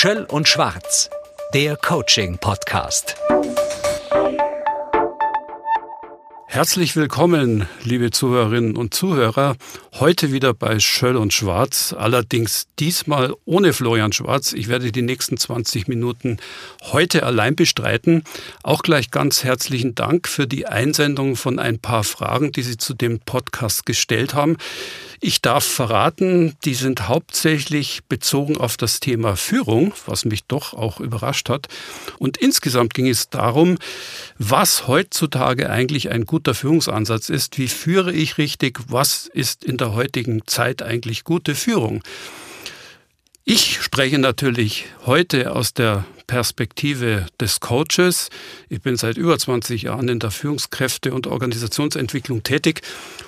Schöll und Schwarz, der Coaching-Podcast. Herzlich willkommen, liebe Zuhörerinnen und Zuhörer. Heute wieder bei Schöll und Schwarz, allerdings diesmal ohne Florian Schwarz. Ich werde die nächsten 20 Minuten heute allein bestreiten. Auch gleich ganz herzlichen Dank für die Einsendung von ein paar Fragen, die Sie zu dem Podcast gestellt haben. Ich darf verraten, die sind hauptsächlich bezogen auf das Thema Führung, was mich doch auch überrascht hat. Und insgesamt ging es darum, was heutzutage eigentlich ein guter Führungsansatz ist. Wie führe ich richtig? Was ist in der heutigen Zeit eigentlich gute Führung? Ich spreche natürlich heute aus der Perspektive des Coaches. Ich bin seit über 20 Jahren in der Führungskräfte- und Organisationsentwicklung tätig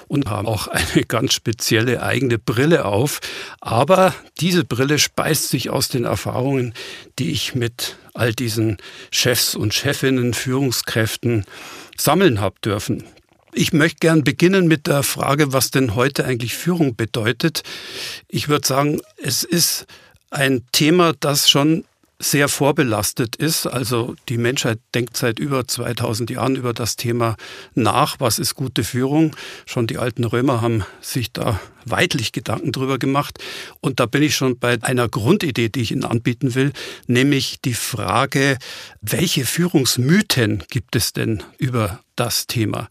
und habe auch eine ganz spezielle eigene Brille auf. Aber diese Brille speist sich aus den Erfahrungen, die ich mit all diesen Chefs und Chefinnen, Führungskräften sammeln habe dürfen. Ich möchte gern beginnen mit der Frage, was denn heute eigentlich Führung bedeutet. Ich würde sagen, es ist ein Thema, das schon sehr vorbelastet ist. Also die Menschheit denkt seit über 2000 Jahren über das Thema nach, was ist gute Führung. Schon die alten Römer haben sich da weitlich Gedanken drüber gemacht. Und da bin ich schon bei einer Grundidee, die ich Ihnen anbieten will, nämlich die Frage, welche Führungsmythen gibt es denn über das Thema?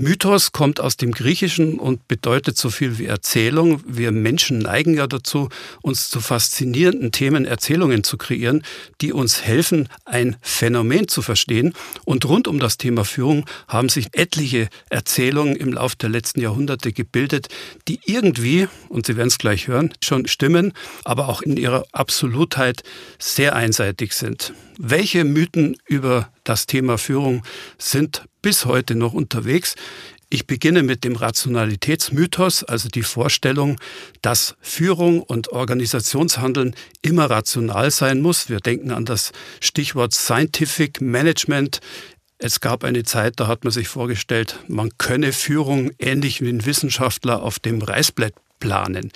Mythos kommt aus dem Griechischen und bedeutet so viel wie Erzählung. Wir Menschen neigen ja dazu, uns zu faszinierenden Themen Erzählungen zu kreieren, die uns helfen, ein Phänomen zu verstehen. Und rund um das Thema Führung haben sich etliche Erzählungen im Laufe der letzten Jahrhunderte gebildet, die irgendwie, und Sie werden es gleich hören, schon stimmen, aber auch in ihrer Absolutheit sehr einseitig sind. Welche Mythen über das Thema Führung sind bis heute noch unterwegs? Ich beginne mit dem Rationalitätsmythos, also die Vorstellung, dass Führung und Organisationshandeln immer rational sein muss. Wir denken an das Stichwort Scientific Management. Es gab eine Zeit, da hat man sich vorgestellt, man könne Führung ähnlich wie ein Wissenschaftler auf dem Reißbrett planen.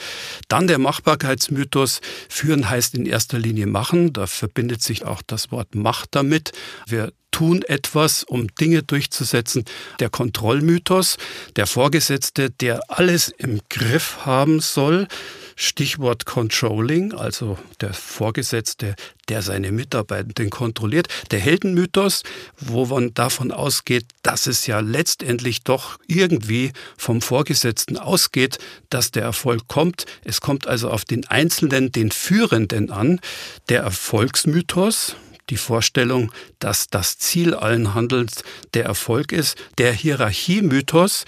Dann der Machbarkeitsmythos. Führen heißt in erster Linie machen. Da verbindet sich auch das Wort Macht damit. Wir tun etwas, um Dinge durchzusetzen. Der Kontrollmythos, der Vorgesetzte, der alles im Griff haben soll, Stichwort Controlling, also der Vorgesetzte, der seine Mitarbeitenden kontrolliert. Der Heldenmythos, wo man davon ausgeht, dass es ja letztendlich doch irgendwie vom Vorgesetzten ausgeht, dass der Erfolg kommt. Es kommt also auf den Einzelnen, den Führenden an. Der Erfolgsmythos, die Vorstellung, dass das Ziel allen Handelns der Erfolg ist. Der Hierarchiemythos,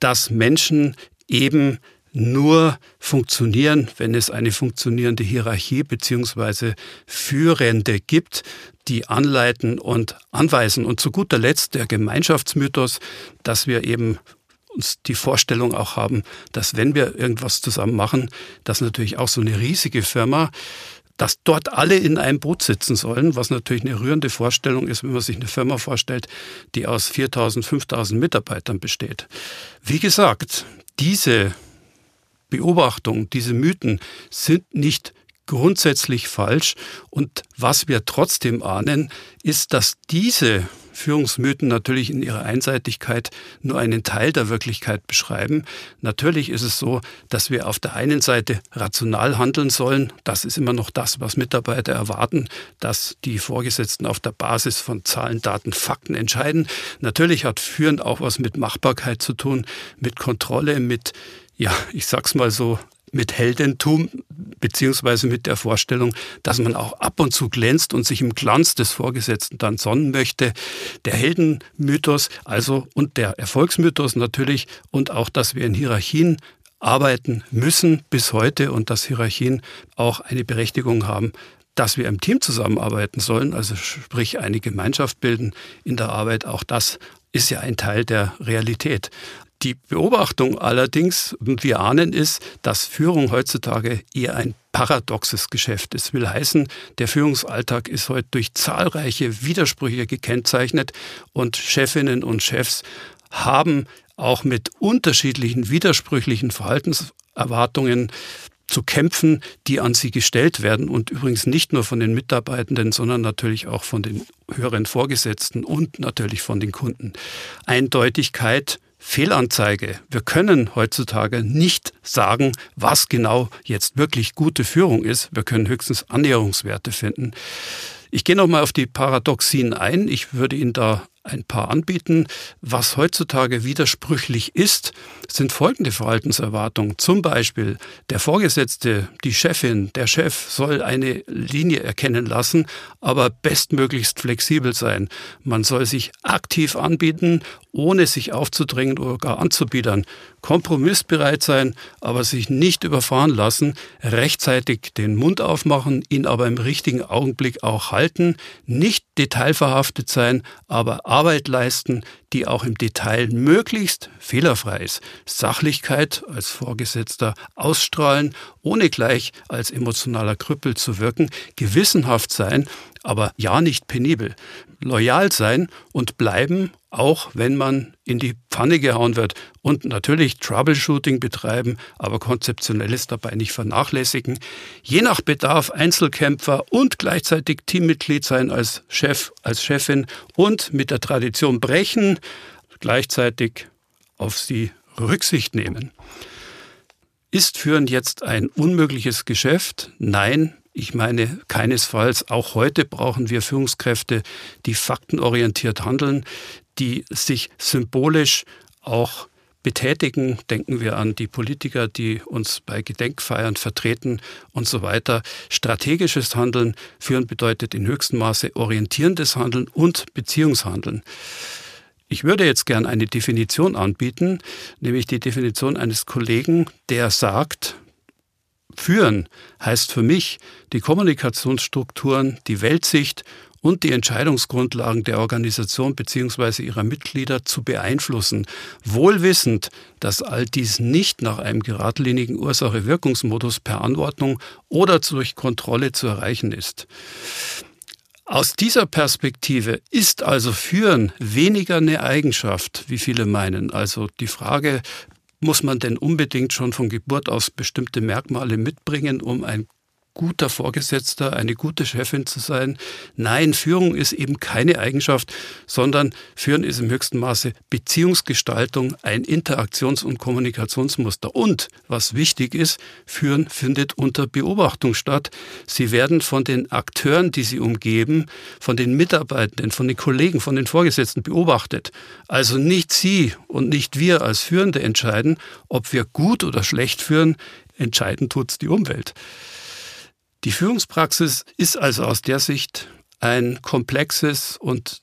dass Menschen eben nur funktionieren, wenn es eine funktionierende Hierarchie beziehungsweise Führende gibt, die anleiten und anweisen. Und zu guter Letzt der Gemeinschaftsmythos, dass wir eben uns die Vorstellung auch haben, dass wenn wir irgendwas zusammen machen, dass natürlich auch so eine riesige Firma dass dort alle in einem Boot sitzen sollen, was natürlich eine rührende Vorstellung ist, wenn man sich eine Firma vorstellt, die aus 4000, 5000 Mitarbeitern besteht. Wie gesagt, diese Beobachtungen, diese Mythen sind nicht grundsätzlich falsch. Und was wir trotzdem ahnen, ist, dass diese Führungsmythen natürlich in ihrer Einseitigkeit nur einen Teil der Wirklichkeit beschreiben. Natürlich ist es so, dass wir auf der einen Seite rational handeln sollen. Das ist immer noch das, was Mitarbeiter erwarten, dass die Vorgesetzten auf der Basis von Zahlen, Daten, Fakten entscheiden. Natürlich hat Führen auch was mit Machbarkeit zu tun, mit Kontrolle, mit ja, ich sag's mal so, mit Heldentum beziehungsweise mit der Vorstellung, dass man auch ab und zu glänzt und sich im Glanz des Vorgesetzten dann sonnen möchte. Der Heldenmythos also und der Erfolgsmythos natürlich und auch, dass wir in Hierarchien arbeiten müssen bis heute und dass Hierarchien auch eine Berechtigung haben, dass wir im Team zusammenarbeiten sollen, also sprich eine Gemeinschaft bilden in der Arbeit, auch das ist ja ein Teil der Realität. Die Beobachtung allerdings, wir ahnen, ist, dass Führung heutzutage eher ein paradoxes Geschäft ist. Will heißen, der Führungsalltag ist heute durch zahlreiche Widersprüche gekennzeichnet und Chefinnen und Chefs haben auch mit unterschiedlichen widersprüchlichen Verhaltenserwartungen zu kämpfen, die an sie gestellt werden und übrigens nicht nur von den Mitarbeitenden, sondern natürlich auch von den höheren Vorgesetzten und natürlich von den Kunden. Eindeutigkeit, Fehlanzeige. Wir können heutzutage nicht sagen, was genau jetzt wirklich gute Führung ist. Wir können höchstens Annäherungswerte finden. Ich gehe nochmal auf die Paradoxien ein. Ich würde Ihnen da ein paar anbieten. Was heutzutage widersprüchlich ist, sind folgende Verhaltenserwartungen. Zum Beispiel der Vorgesetzte, die Chefin, der Chef soll eine Linie erkennen lassen, aber bestmöglichst flexibel sein. Man soll sich aktiv anbieten, ohne sich aufzudrängen oder gar anzubiedern. Kompromissbereit sein, aber sich nicht überfahren lassen, rechtzeitig den Mund aufmachen, ihn aber im richtigen Augenblick auch halten, nicht detailverhaftet sein, aber Arbeit leisten, die auch im Detail möglichst fehlerfrei ist. Sachlichkeit als Vorgesetzter ausstrahlen, ohne gleich als emotionaler Krüppel zu wirken, gewissenhaft sein, aber ja nicht penibel. Loyal sein und bleiben, auch wenn man in die Pfanne gehauen wird. Und natürlich Troubleshooting betreiben, aber konzeptionelles dabei nicht vernachlässigen. Je nach Bedarf Einzelkämpfer und gleichzeitig Teammitglied sein als Chef, als Chefin und mit der Tradition brechen, gleichzeitig auf sie Rücksicht nehmen. Ist Führen jetzt ein unmögliches Geschäft? Nein, ich meine keinesfalls. Auch heute brauchen wir Führungskräfte, die faktenorientiert handeln, die sich symbolisch auch betätigen. Denken wir an die Politiker, die uns bei Gedenkfeiern vertreten und so weiter. Strategisches Handeln führen bedeutet in höchstem Maße orientierendes Handeln und Beziehungshandeln. Ich würde jetzt gern eine Definition anbieten, nämlich die Definition eines Kollegen, der sagt, führen heißt für mich, die Kommunikationsstrukturen, die Weltsicht und die Entscheidungsgrundlagen der Organisation bzw. ihrer Mitglieder zu beeinflussen, wohlwissend, dass all dies nicht nach einem geradlinigen Ursache-Wirkungsmodus per Anordnung oder durch Kontrolle zu erreichen ist. Aus dieser Perspektive ist also Führen weniger eine Eigenschaft, wie viele meinen. Also die Frage, muss man denn unbedingt schon von Geburt aus bestimmte Merkmale mitbringen, um ein guter Vorgesetzter, eine gute Chefin zu sein. Nein, Führung ist eben keine Eigenschaft, sondern Führen ist im höchsten Maße Beziehungsgestaltung, ein Interaktions- und Kommunikationsmuster. Und was wichtig ist, Führen findet unter Beobachtung statt. Sie werden von den Akteuren, die sie umgeben, von den Mitarbeitenden, von den Kollegen, von den Vorgesetzten beobachtet. Also nicht Sie und nicht wir als Führende entscheiden, ob wir gut oder schlecht führen, entscheiden tut's die Umwelt. Die Führungspraxis ist also aus der Sicht ein komplexes und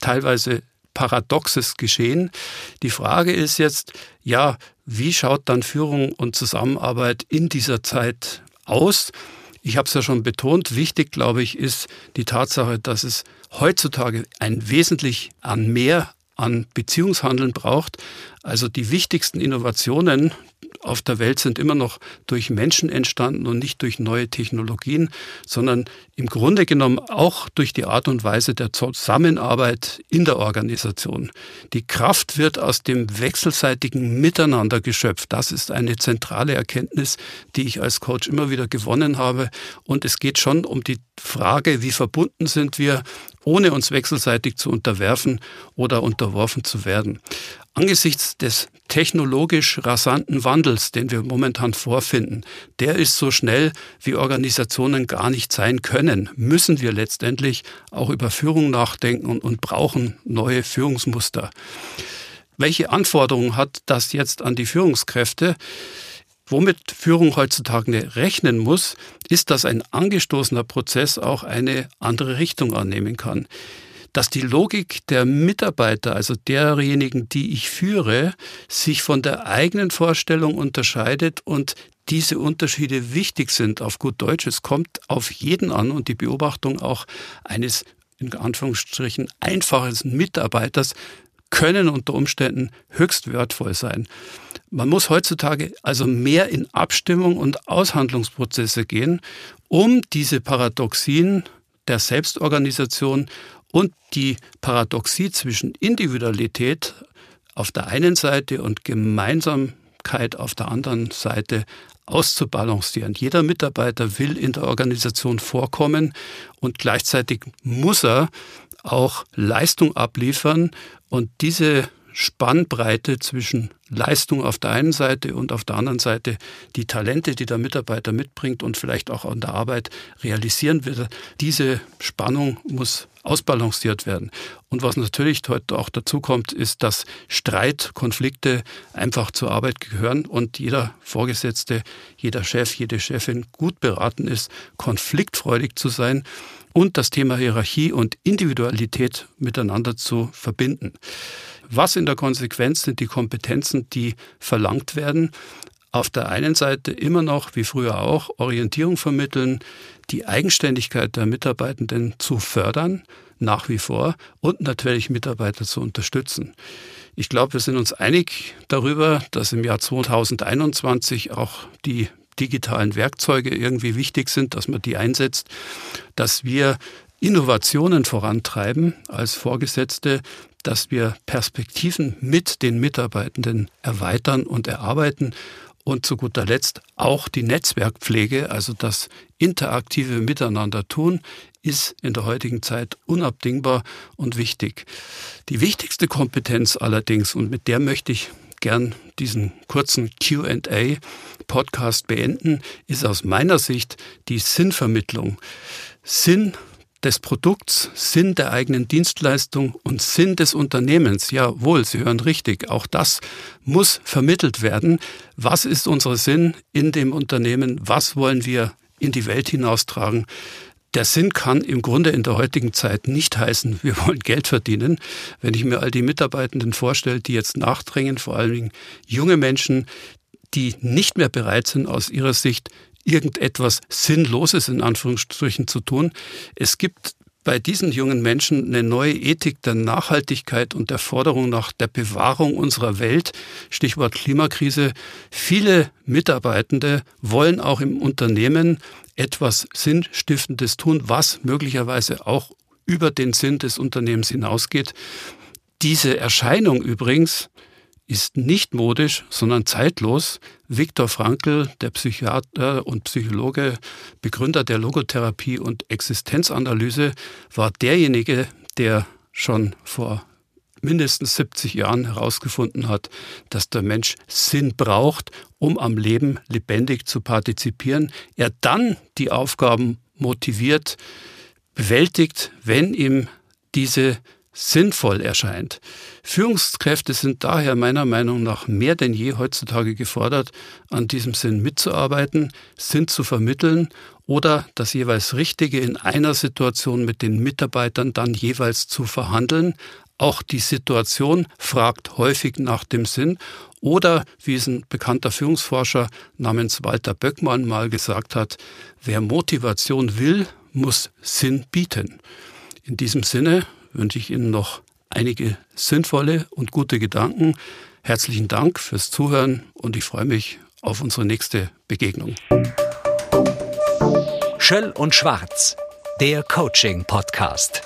teilweise paradoxes Geschehen. Die Frage ist jetzt, ja, wie schaut dann Führung und Zusammenarbeit in dieser Zeit aus? Ich habe es ja schon betont, wichtig, glaube ich, ist die Tatsache, dass es heutzutage ein wesentlich an mehr an Beziehungshandeln braucht. Also die wichtigsten Innovationen, auf der Welt sind immer noch durch Menschen entstanden und nicht durch neue Technologien, sondern im Grunde genommen auch durch die Art und Weise der Zusammenarbeit in der Organisation. Die Kraft wird aus dem wechselseitigen Miteinander geschöpft. Das ist eine zentrale Erkenntnis, die ich als Coach immer wieder gewonnen habe. Und es geht schon um die Frage, wie verbunden sind wir, ohne uns wechselseitig zu unterwerfen oder unterworfen zu werden. Angesichts des technologisch rasanten Wandels, den wir momentan vorfinden, der ist so schnell, wie Organisationen gar nicht sein können, müssen wir letztendlich auch über Führung nachdenken und, brauchen neue Führungsmuster. Welche Anforderungen hat das jetzt an die Führungskräfte? Womit Führung heutzutage rechnen muss, ist, dass ein angestoßener Prozess auch eine andere Richtung annehmen kann dass die Logik der Mitarbeiter, also derjenigen, die ich führe, sich von der eigenen Vorstellung unterscheidet und diese Unterschiede wichtig sind. Auf gut Deutsch, es kommt auf jeden an und die Beobachtung auch eines in Anführungsstrichen einfaches Mitarbeiters können unter Umständen höchst wertvoll sein. Man muss heutzutage also mehr in Abstimmung und Aushandlungsprozesse gehen, um diese Paradoxien der Selbstorganisation und die Paradoxie zwischen Individualität auf der einen Seite und Gemeinsamkeit auf der anderen Seite auszubalancieren. Jeder Mitarbeiter will in der Organisation vorkommen und gleichzeitig muss er auch Leistung abliefern und diese Spannbreite zwischen Leistung auf der einen Seite und auf der anderen Seite die Talente, die der Mitarbeiter mitbringt und vielleicht auch an der Arbeit realisieren wird. Diese Spannung muss ausbalanciert werden. Und was natürlich heute auch dazu kommt, ist, dass Streit, Konflikte einfach zur Arbeit gehören und jeder Vorgesetzte, jeder Chef, jede Chefin gut beraten ist, konfliktfreudig zu sein und das Thema Hierarchie und Individualität miteinander zu verbinden. Was in der Konsequenz sind die Kompetenzen, die verlangt werden? Auf der einen Seite immer noch, wie früher auch, Orientierung vermitteln, die Eigenständigkeit der Mitarbeitenden zu fördern, nach wie vor, und natürlich Mitarbeiter zu unterstützen. Ich glaube, wir sind uns einig darüber, dass im Jahr 2021 auch die digitalen Werkzeuge irgendwie wichtig sind, dass man die einsetzt, dass wir Innovationen vorantreiben als Vorgesetzte, dass wir Perspektiven mit den Mitarbeitenden erweitern und erarbeiten und zu guter Letzt auch die Netzwerkpflege, also das interaktive Miteinander tun, ist in der heutigen Zeit unabdingbar und wichtig. Die wichtigste Kompetenz allerdings, und mit der möchte ich gern diesen kurzen QA-Podcast beenden, ist aus meiner Sicht die Sinnvermittlung. Sinn des Produkts, Sinn der eigenen Dienstleistung und Sinn des Unternehmens. Jawohl, Sie hören richtig. Auch das muss vermittelt werden. Was ist unser Sinn in dem Unternehmen? Was wollen wir in die Welt hinaustragen? Der Sinn kann im Grunde in der heutigen Zeit nicht heißen, wir wollen Geld verdienen. Wenn ich mir all die Mitarbeitenden vorstelle, die jetzt nachdrängen, vor allen Dingen junge Menschen, die nicht mehr bereit sind, aus ihrer Sicht irgendetwas Sinnloses in Anführungsstrichen zu tun. Es gibt bei diesen jungen Menschen eine neue Ethik der Nachhaltigkeit und der Forderung nach der Bewahrung unserer Welt. Stichwort Klimakrise. Viele Mitarbeitende wollen auch im Unternehmen etwas Sinnstiftendes tun, was möglicherweise auch über den Sinn des Unternehmens hinausgeht. Diese Erscheinung übrigens ist nicht modisch, sondern zeitlos. Viktor Frankl, der Psychiater und Psychologe, Begründer der Logotherapie und Existenzanalyse, war derjenige, der schon vor mindestens 70 Jahren herausgefunden hat, dass der Mensch Sinn braucht, um am Leben lebendig zu partizipieren. Er dann die Aufgaben motiviert, bewältigt, wenn ihm diese sinnvoll erscheint. Führungskräfte sind daher meiner Meinung nach mehr denn je heutzutage gefordert, an diesem Sinn mitzuarbeiten, Sinn zu vermitteln oder das jeweils Richtige in einer Situation mit den Mitarbeitern dann jeweils zu verhandeln. Auch die Situation fragt häufig nach dem Sinn oder, wie es ein bekannter Führungsforscher namens Walter Böckmann mal gesagt hat, wer Motivation will, muss Sinn bieten. In diesem Sinne wünsche ich Ihnen noch einige sinnvolle und gute Gedanken. Herzlichen Dank fürs Zuhören und ich freue mich auf unsere nächste Begegnung. Schöll und Schwarz, der Coaching-Podcast.